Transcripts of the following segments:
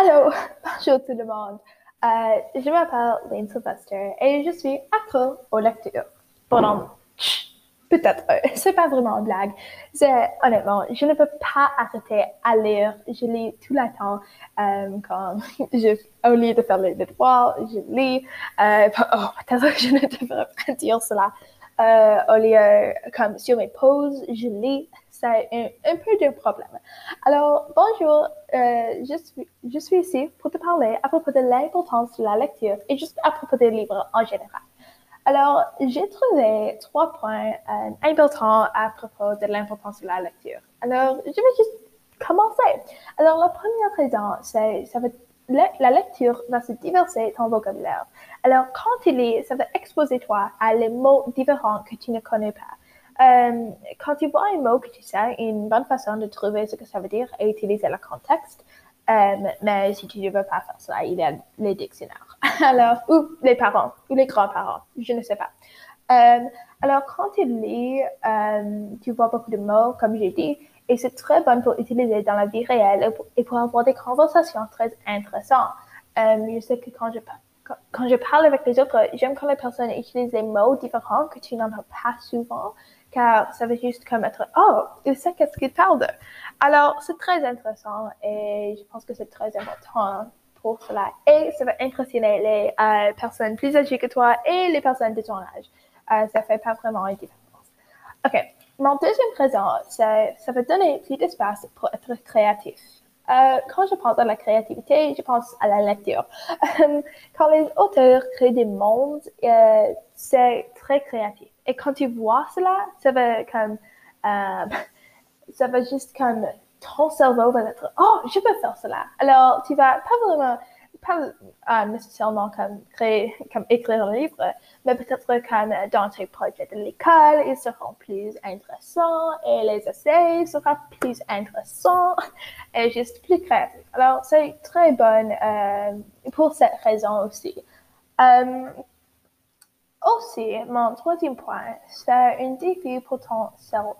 Alors, bonjour tout le monde. Euh, je m'appelle Lynn Sylvester et je suis accro aux lectures. Pendant peut-être, euh, c'est pas vraiment une blague. C'est honnêtement, je ne peux pas arrêter à lire. Je lis tout le temps. Euh, je, au lieu de faire les devoirs, je lis. Oh, peut-être que je ne devrais pas dire cela. Au lieu, comme sur mes pauses, je lis c'est un, un, peu de problème. Alors, bonjour, euh, je, suis, je suis ici pour te parler à propos de l'importance de la lecture et juste à propos des livres en général. Alors, j'ai trouvé trois points euh, importants à propos de l'importance de la lecture. Alors, je vais juste commencer. Alors, la première raison, c'est ça va la lecture va se diverser ton vocabulaire. Alors, quand tu lis, ça va exposer toi à les mots différents que tu ne connais pas. Euh, quand tu vois un mot que tu sais, une bonne façon de trouver ce que ça veut dire est utiliser le contexte. Euh, mais si tu ne veux pas faire ça, il y a les dictionnaires. alors, ou les parents, ou les grands-parents, je ne sais pas. Euh, alors, quand tu lis, tu vois beaucoup de mots, comme j'ai dit, et c'est très bon pour utiliser dans la vie réelle et pour, avoir des conversations très intéressantes. je sais que quand je, quand je parle avec les autres, j'aime quand les personnes utilisent des mots différents que tu n'entends pas souvent car ça veut juste comme être oh il sait qu'est-ce qu'il parle de. Alors c'est très intéressant et je pense que c'est très important pour cela. Et ça va impressionner les euh, personnes plus âgées que toi et les personnes de ton âge. Euh, ça fait pas vraiment une différence. Ok. Mon deuxième raison c'est ça va donner plus d'espace pour être créatif. Euh, quand je pense à la créativité, je pense à la lecture. quand les auteurs créent des mondes, euh, c'est très créatif. Et quand tu vois cela, ça va comme, euh, ça va juste comme, ton cerveau va être, oh, je peux faire cela. Alors, tu vas pas vraiment, pas euh, nécessairement comme créer, comme écrire un livre, mais peut-être comme dans tes projets de l'école, ils seront plus intéressants et les essais seront plus intéressants et juste plus créatifs. Alors, c'est très bon euh, pour cette raison aussi. Aussi, mon troisième point, c'est un défi pour ton cerveau.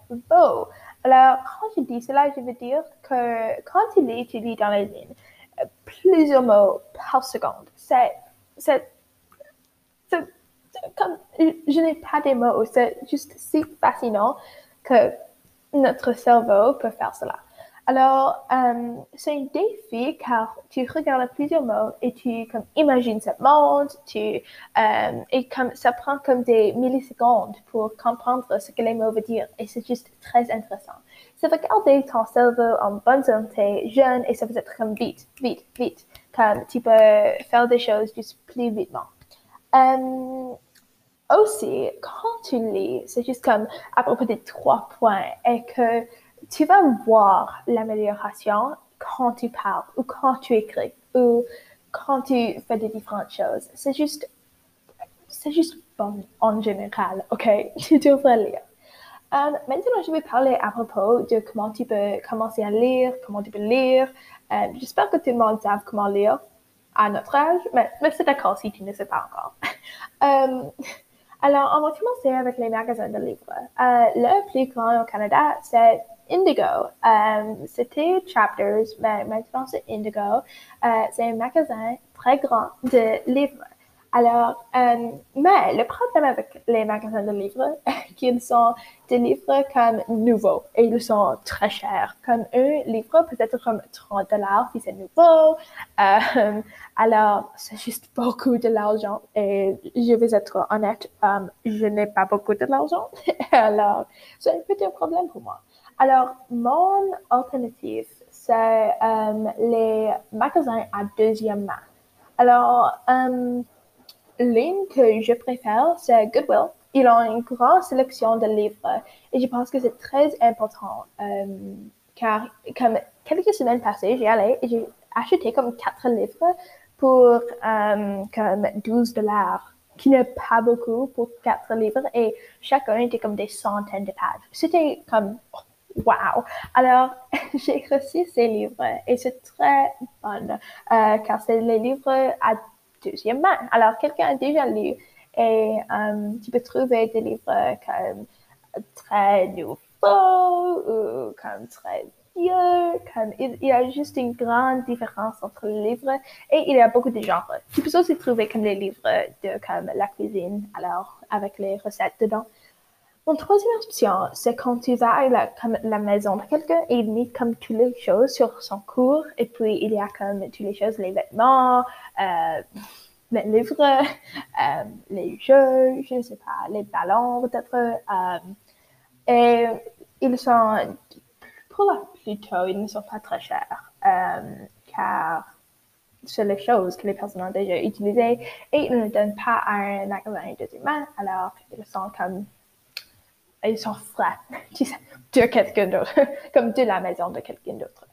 Alors, quand je dis cela, je veux dire que quand tu lis dans les lignes plusieurs mots par seconde. C'est, c'est, c'est, comme, je n'ai pas des mots, c'est juste si fascinant que notre cerveau peut faire cela. Alors, euh, c'est un défi car tu regardes plusieurs mots et tu comme, imagines ce monde, tu, euh, et comme, ça prend comme des millisecondes pour comprendre ce que les mots veulent dire et c'est juste très intéressant. Ça va garder ton cerveau en bonne santé, jeune et ça va être comme vite, vite, vite, comme tu peux faire des choses juste plus vitement. Euh, aussi, quand tu lis, c'est juste comme à propos des trois points et que tu vas voir l'amélioration quand tu parles ou quand tu écris ou quand tu fais des différentes choses. C'est juste, c'est juste bon en général, ok? Tu devrais lire. Euh, maintenant, je vais parler à propos de comment tu peux commencer à lire, comment tu peux lire. Euh, J'espère que tout le monde sait comment lire à notre âge, mais, c'est d'accord si tu ne sais pas encore. euh, alors, on va commencer avec les magasins de livres. Euh, le plus grand au Canada, c'est Indigo. Euh, c'était Chapters, mais maintenant c'est Indigo. Euh, c'est un magasin très grand de livres. Alors, euh, mais le problème avec les magasins de livres, qu'ils sont des livres comme nouveaux et ils sont très chers. Comme un livre peut être comme 30 dollars si c'est nouveau. Euh, alors, c'est juste beaucoup de l'argent et je vais être honnête, euh, je n'ai pas beaucoup de l'argent. alors, c'est un petit problème pour moi. Alors, mon alternative, c'est euh, les magasins à deuxième main. Alors, euh, l'une que je préfère, c'est Goodwill. Ils ont une grande sélection de livres et je pense que c'est très important euh, car comme quelques semaines passées, j'ai allé et j'ai acheté comme quatre livres pour comme 12 dollars qui n'est pas beaucoup pour quatre livres et chacun était comme des centaines de pages. C'était comme Wow! Alors, j'ai reçu ces livres et c'est très bon euh, car c'est les livres à deuxième main. Alors, quelqu'un a déjà lu et euh, tu peux trouver des livres comme très nouveaux ou comme très Dieu, comme il, y a juste une grande différence entre les livres et il y a beaucoup de genres. Tu peux aussi trouver comme les livres de comme la cuisine, alors avec les recettes dedans. Mon troisième option, c'est quand tu à la, la maison de quelqu'un et il met comme toutes les choses sur son cours et puis il y a comme toutes les choses, les vêtements, euh, les livres, euh, les jeux, je ne sais pas, les ballons peut-être. Euh, et ils sont, pour la plutôt, ils ne sont pas très chers, car c'est les choses que les personnes ont déjà utilisées et ils ne donnent pas à un magasin de humains, alors ils sont comme, ils sont sais, de quelqu'un d'autre, comme de la maison de quelqu'un d'autre.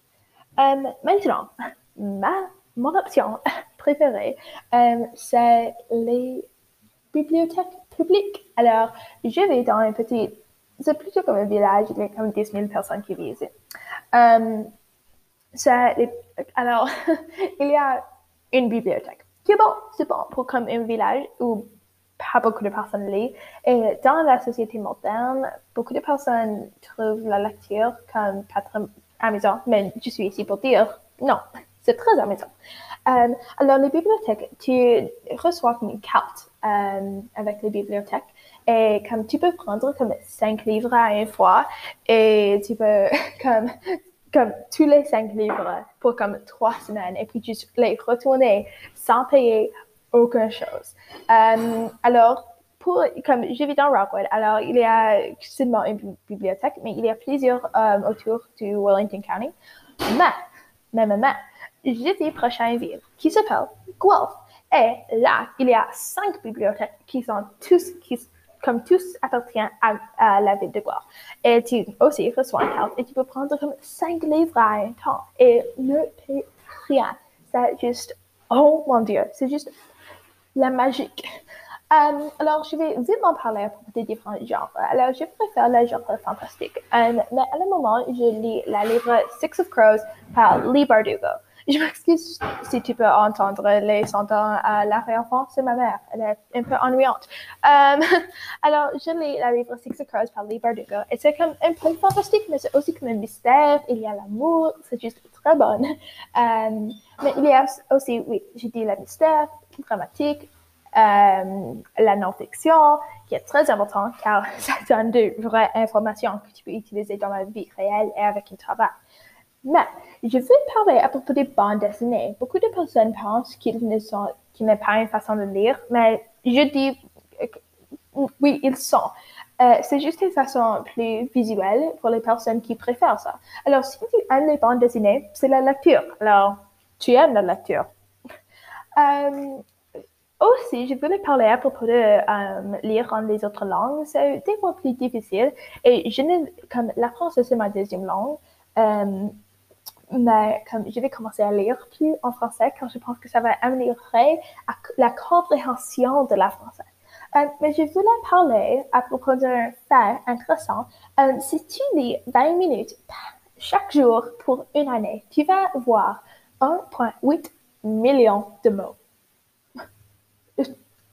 Euh, maintenant, ma, mon option préférée, euh, c'est les bibliothèques publiques. Alors, je vais dans un petit c'est plutôt comme un village, il y a comme 10 000 personnes qui ici. Euh, alors, il y a une bibliothèque qui est bon, c'est bon pour comme un village où pas beaucoup de personnes lisent. Et dans la société moderne, beaucoup de personnes trouvent la lecture comme pas très amusant, mais je suis ici pour dire non, c'est très amusant. Euh, alors, les bibliothèques, tu reçois une carte euh, avec les bibliothèques et comme tu peux prendre comme cinq livres à une fois et tu peux comme comme tous les cinq livres pour comme trois semaines et puis juste les retourner sans payer aucune chose. Euh, alors, pour, comme je vis dans Rockwood, alors il y a seulement une bibliothèque, mais il y a plusieurs euh, autour du Wellington County. Mais, mais, mais, dit prochaine ville qui s'appelle Guelph. Et là, il y a cinq bibliothèques qui sont tous, qui, comme tous appartiennent à, la ville de Guelph. Et tu aussi reçois une carte et tu peux prendre comme cinq livres à un temps et ne payer rien. C'est juste, oh mon Dieu, c'est juste la magie. Um, alors, je vais vite m'en parler à propos des différents genres. Alors, je préfère le genre fantastique. Um, mais à le moment, je lis la livre Six of Crows par Lee Bardugo. Je m'excuse si tu peux entendre les sentants à l'arrière-fond, c'est ma mère. Elle est un peu ennuyante. Um, alors, je lis la livre Six of Crows par Lee Bardugo et c'est comme un peu fantastique, mais c'est aussi comme un mystère. Il y a l'amour, c'est juste très bon. Um, mais il y a aussi, oui, je dis le mystère, dramatique, euh, la non-fiction, qui est très important car ça donne de vraies informations que tu peux utiliser dans la vie réelle et avec un travail. Mais je veux parler à propos des bandes dessinées. Beaucoup de personnes pensent qu'ils ne sont, qu'il n'est pas une façon de lire, mais je dis oui, ils sont. Euh, c'est juste une façon plus visuelle pour les personnes qui préfèrent ça. Alors, si tu aimes les bandes dessinées, c'est la lecture. Alors, tu aimes la lecture. Euh, aussi, je voulais parler à propos de euh, lire en les autres langues. C'est des fois plus difficile. Et je ne, comme la française, c'est ma deuxième langue. mais comme je vais commencer à lire plus en français car je pense que ça va améliorer la compréhension de la française. Euh, mais je voulais parler à propos d'un fait intéressant. Euh, si tu lis 20 minutes chaque jour pour une année, tu vas voir 1,8 million de mots.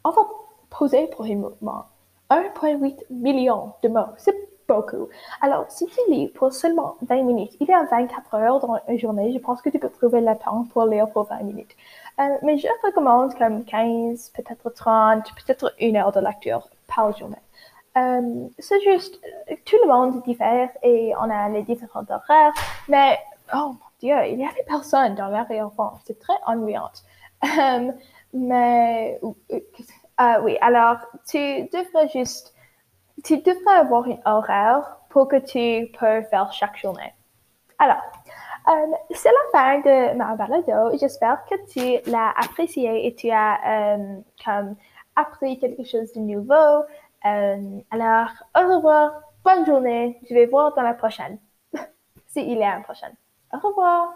On va poser moment. 1,8 million de mots. C'est beaucoup. Alors, si tu lis pour seulement 20 minutes, il y a 24 heures dans une journée, je pense que tu peux trouver le temps pour lire pour 20 minutes. Euh, mais je recommande comme 15, peut-être 30, peut-être une heure de lecture par journée. Euh, c'est juste, tout le monde diffère et on a les différents horaires, mais oh Il y a des personnes dans l'arrière-fond, c'est très ennuyant. Euh, mais oui, alors tu devrais juste tu devrais avoir une horaire pour que tu peux faire chaque journée. Alors, euh, c'est la fin de ma balado. J'espère que tu l'as apprécié et tu as euh, comme appris quelque chose de nouveau. Euh, alors, au revoir, bonne journée. Je vais voir dans la prochaine. S'il y a une prochaine. Au revoir.